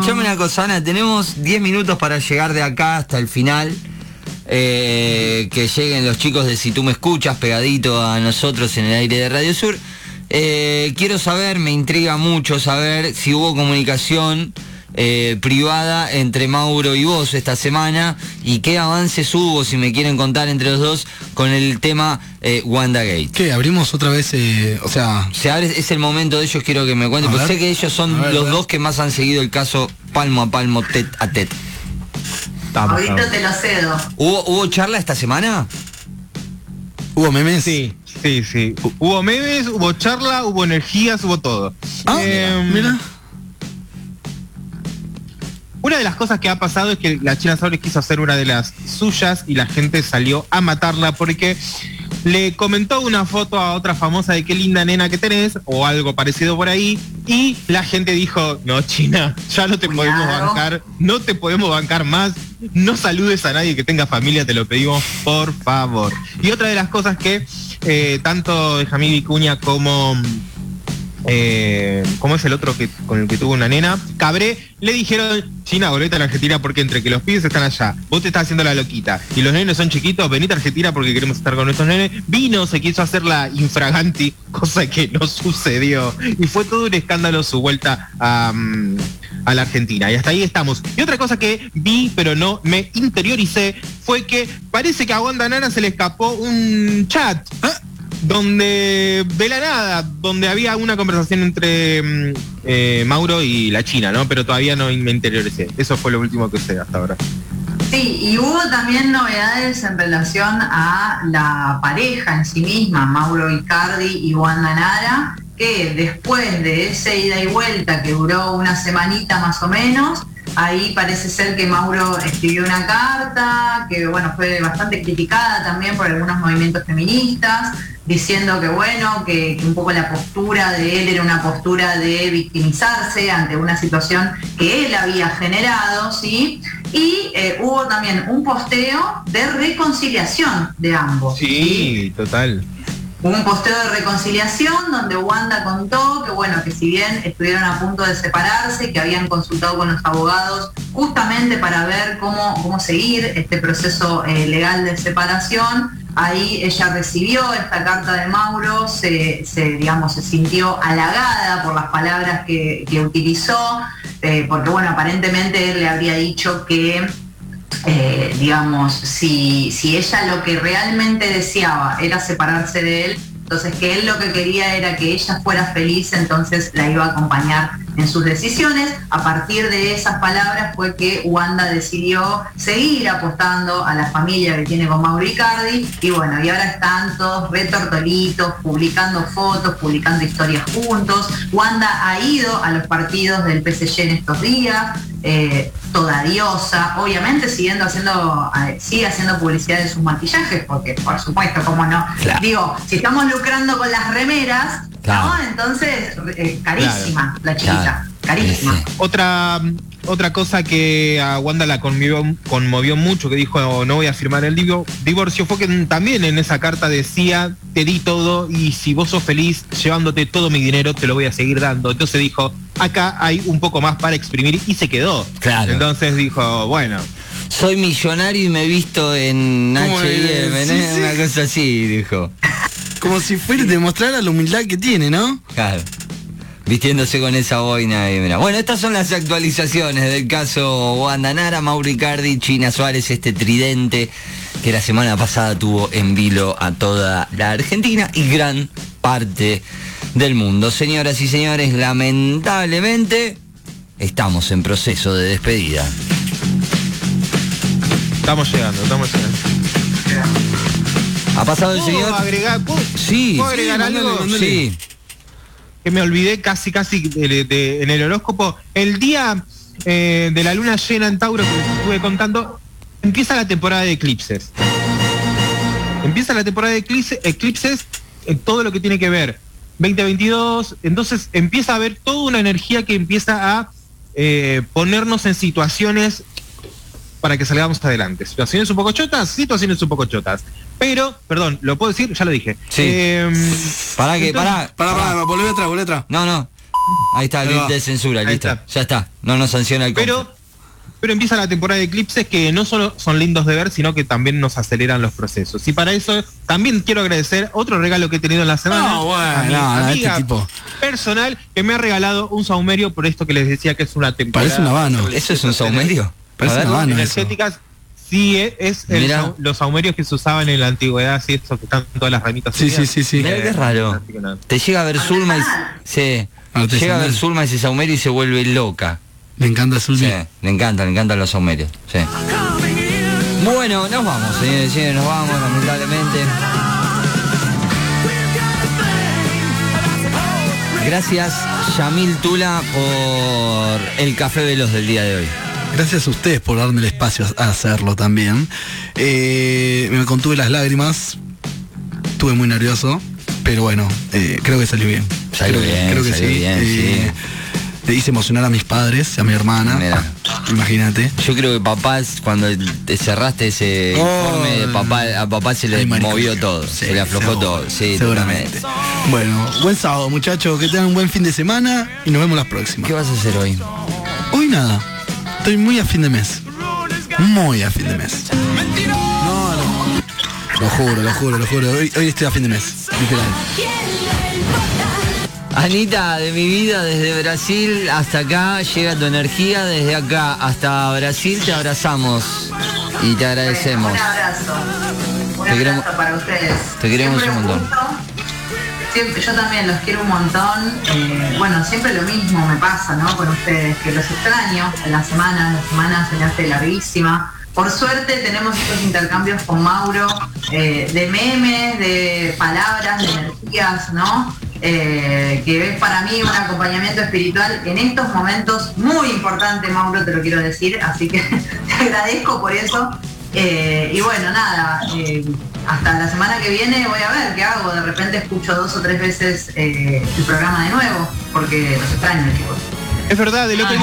escuchame una cosa, Ana, tenemos 10 minutos para llegar de acá hasta el final. Eh, que lleguen los chicos de Si tú me escuchas, pegadito a nosotros en el aire de Radio Sur. Eh, quiero saber, me intriga mucho saber si hubo comunicación eh, privada entre Mauro y vos esta semana y qué avances hubo, si me quieren contar entre los dos, con el tema eh, WandaGate. ¿Qué? ¿Abrimos otra vez? eh, o sea, Se abre, es el momento de ellos, quiero que me cuenten, porque sé que ellos son ver, los dos que más han seguido el caso palmo a palmo, tet a tet. Estamos, Ahorita estamos. te lo cedo. ¿Hubo, ¿Hubo charla esta semana? ¿hubo memes? Sí, sí, sí. Hubo memes, hubo charla, hubo energías, hubo todo. Ah, Em, mira. Una de las cosas que ha pasado es que la China Suárez quiso hacer una de las suyas y la gente salió a matarla porque le comentó una foto a otra famosa de qué linda nena que tenés o algo parecido por ahí y la gente dijo, no China, ya no te Cuidado. podemos bancar, no te podemos bancar más, no saludes a nadie que tenga familia, te lo pedimos por favor. Y otra de las cosas que eh, tanto Jamil Vicuña como eh, ¿cómo es el otro que con el que tuvo una nena? Cabré, le dijeron, China, volvete a la Argentina porque entre que los pibes están allá, vos te estás haciendo la loquita y los nenes son chiquitos, venite a Argentina porque queremos estar con nuestros nenes. Vino, se quiso hacer la infraganti, cosa que no sucedió. Y fue todo un escándalo su vuelta a, la Argentina. Y hasta ahí estamos. Y otra cosa que vi, pero no me interioricé, fue que parece que a Wanda Nara se le escapó un chat donde de la nada, donde había una conversación entre mm, eh, Mauro y la China, ¿no? Pero todavía no me interioricé. Eso fue lo último que sé hasta ahora. Sí, y hubo también novedades en relación a la pareja en sí misma, Mauro Icardi y Wanda Nara, que después de ese ida y vuelta que duró una semanita más o menos, ahí parece ser que Mauro escribió una carta, que bueno, fue bastante criticada también por algunos movimientos feministas, diciendo que bueno, que, que un poco la postura de él era una postura de victimizarse ante una situación que él había generado, ¿sí? Y eh, hubo también un posteo de reconciliación de ambos. Sí, total. Hubo un posteo de reconciliación donde Wanda contó que bueno, que si bien estuvieron a punto de separarse, que habían consultado con los abogados justamente para ver cómo, cómo seguir este proceso eh, legal de separación, ahí ella recibió esta carta de Mauro, se, digamos, se sintió halagada por las palabras que, que utilizó, eh, porque bueno, aparentemente él le habría dicho que eh, digamos, si, si ella lo que realmente deseaba era separarse de él, entonces que él lo que quería era que ella fuera feliz, entonces la iba a acompañar en sus decisiones. A partir de esas palabras fue que Wanda decidió seguir apostando a la familia que tiene con Mauro Icardi y bueno, y ahora están todos retortolitos, publicando fotos, publicando historias juntos. Wanda ha ido a los partidos del PSG en estos días, eh, toda diosa, obviamente siguiendo haciendo, sigue haciendo publicidad de sus maquillajes, porque por supuesto, como no, Claro. digo, si estamos lucrando con las remeras, Claro. ¿no? Entonces, eh, carísima la chiquita, Claro. carísima. Otra, otra cosa que a Wanda la conmovió, conmovió mucho, que dijo no voy a firmar el divo- divorcio, fue que también en esa carta decía te di todo y si vos sos feliz llevándote todo mi dinero te lo voy a seguir dando. Entonces dijo acá hay un poco más para exprimir y se quedó. Claro. Entonces dijo bueno. Soy millonario y me he visto en ¿Cómo H&M. Sí, una cosa así, dijo. Como si fuera demostrara la humildad que tiene, ¿no? Claro. Vistiéndose con esa boina y mira. Bueno, estas son las actualizaciones del caso Wanda Nara, Mauro Icardi, China Suárez, este tridente que la semana pasada tuvo en vilo a toda la Argentina y gran parte del mundo. Señoras y señores, lamentablemente estamos en proceso de despedida. Estamos llegando, estamos llegando. ¿Ha pasado el ¿Puedo señor? agregar, ¿puedo- Sí. ¿puedo agregar Sí, algo? mandale, mandale. Sí. Que me olvidé casi casi de- en el horóscopo. El día eh, de la luna llena en Tauro que estuve contando, empieza la temporada de eclipses. Empieza la temporada de eclipse- eclipses, en todo lo que tiene que ver 2022, entonces empieza a haber toda una energía que empieza a eh, ponernos en situaciones para que salgamos adelante. Situaciones un poco chotas, situaciones un poco chotas. Pero, perdón, ¿lo puedo decir? Ya lo dije. Sí. Em, Pará que, pará. Pará, pará, volvé atrás, volvé atrás. No, no. Ahí está, va. de censura, Ahí listo. está. Ya está. No nos sanciona el Pero, pero empieza la temporada de eclipses que no solo son lindos de ver, sino que también nos aceleran los procesos. Y para eso también quiero agradecer otro regalo que he tenido en la semana. No, bueno, a mi no, no, amiga este tipo. personal que me ha regalado un saumerio por esto que les decía que es una temporada. Parece un habano. ¿Eso es un saumerio? Ver. una habano. eso. energéticas. Sí, es, es el los saumerios que se usaban en la antigüedad, sí, estos que están todas las ramitas. Sí, sí, sí, sí. Mirá qué raro. Te llega a ver Zulma y sí. Artesanal. Llega a ver Zulma ese saumerio y se vuelve loca. Le encanta Zulbi. Sí, le encanta, le encantan los saumerios. Sí. Bueno, nos vamos, señores señores, nos vamos, lamentablemente. Gracias, Yamil Tula, por el café veloz del día de hoy. Gracias a ustedes por darme el espacio a hacerlo también. Eh, me contuve las lágrimas. Estuve muy nervioso. Pero bueno, eh, creo que salió bien. Salió creo, bien, creo que salió sí. bien, Eh, Le hice emocionar a mis padres, a mi hermana. Mira. Imagínate. Yo creo que papá, cuando te cerraste ese Oh. informe, de papá, a papá se le movió todo, Sí, se le aflojó seguro, todo. Sí, seguramente. totalmente. Bueno, buen sábado, muchachos. Que tengan un buen fin de semana y nos vemos la próxima. ¿Qué vas a hacer hoy? Hoy nada. Estoy muy a fin de mes. Muy a fin de mes. No, lo, lo juro, lo juro, lo juro. Hoy, hoy estoy a fin de mes. Literal. Anita, de mi vida, desde Brasil hasta acá, llega tu energía, desde acá hasta Brasil te abrazamos y te agradecemos. Un abrazo. Un Te abrazo queremos- para ustedes. te queremos Siempre un montón. Yo también los quiero un montón. Eh, bueno, siempre lo mismo me pasa, ¿no? Con ustedes, que los extraño en la semana, la semana se me hace larguísima. Por suerte tenemos estos intercambios con Mauro eh, de memes, de palabras, de energías, ¿no? Eh, que es para mí un acompañamiento espiritual en estos momentos muy importante, Mauro, te lo quiero decir, así que te agradezco por eso. Eh, y bueno, nada, eh, hasta la semana que viene voy a ver qué hago. De repente escucho dos o tres veces eh, el programa de nuevo, porque los extraño, chicos. Es verdad, el otro día